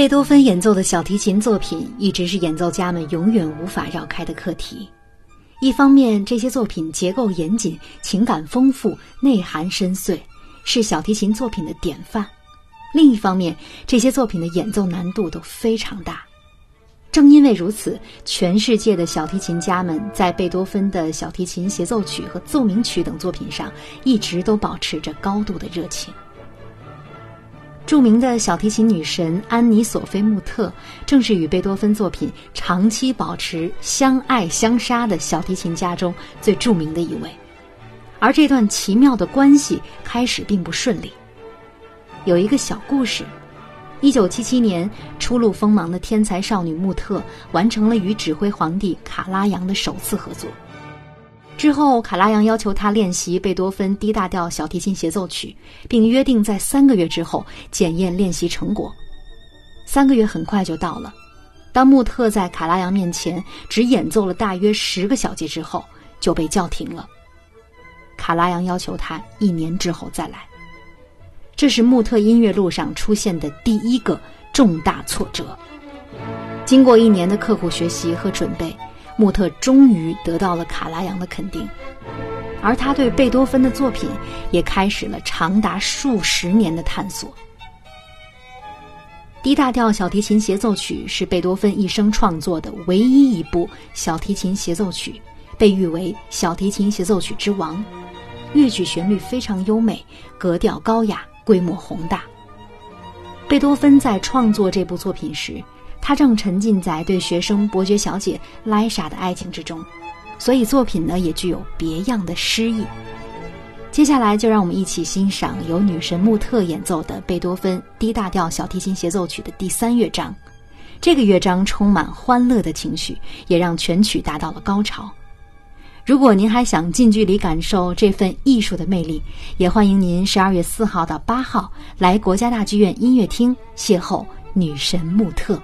贝多芬演奏的小提琴作品一直是演奏家们永远无法绕开的课题。一方面，这些作品结构严谨、情感丰富、内涵深邃，是小提琴作品的典范；另一方面，这些作品的演奏难度都非常大。正因为如此，全世界的小提琴家们在贝多芬的小提琴协奏曲和奏鸣曲等作品上，一直都保持着高度的热情。著名的小提琴女神安妮·索菲·穆特，正是与贝多芬作品长期保持相爱相杀的小提琴家中最著名的一位。而这段奇妙的关系开始并不顺利。有一个小故事：一九七七年，初露锋芒的天才少女穆特完成了与指挥皇帝卡拉扬的首次合作。之后，卡拉扬要求他练习贝多芬 D 大调小提琴协奏曲，并约定在三个月之后检验练习成果。三个月很快就到了，当穆特在卡拉扬面前只演奏了大约十个小节之后，就被叫停了。卡拉扬要求他一年之后再来，这是穆特音乐路上出现的第一个重大挫折。经过一年的刻苦学习和准备。穆特终于得到了卡拉扬的肯定，而他对贝多芬的作品也开始了长达数十年的探索。D 大调小提琴协奏曲是贝多芬一生创作的唯一一部小提琴协奏曲，被誉为小提琴协奏曲之王。乐曲旋律非常优美，格调高雅，规模宏大。贝多芬在创作这部作品时。他正沉浸在对学生伯爵小姐莱莎的爱情之中，所以作品呢也具有别样的诗意。接下来就让我们一起欣赏由女神穆特演奏的贝多芬 D 大调小提琴协奏曲的第三乐章。这个乐章充满欢乐的情绪，也让全曲达到了高潮。如果您还想近距离感受这份艺术的魅力，也欢迎您十二月四号到八号来国家大剧院音乐厅邂逅女神穆特。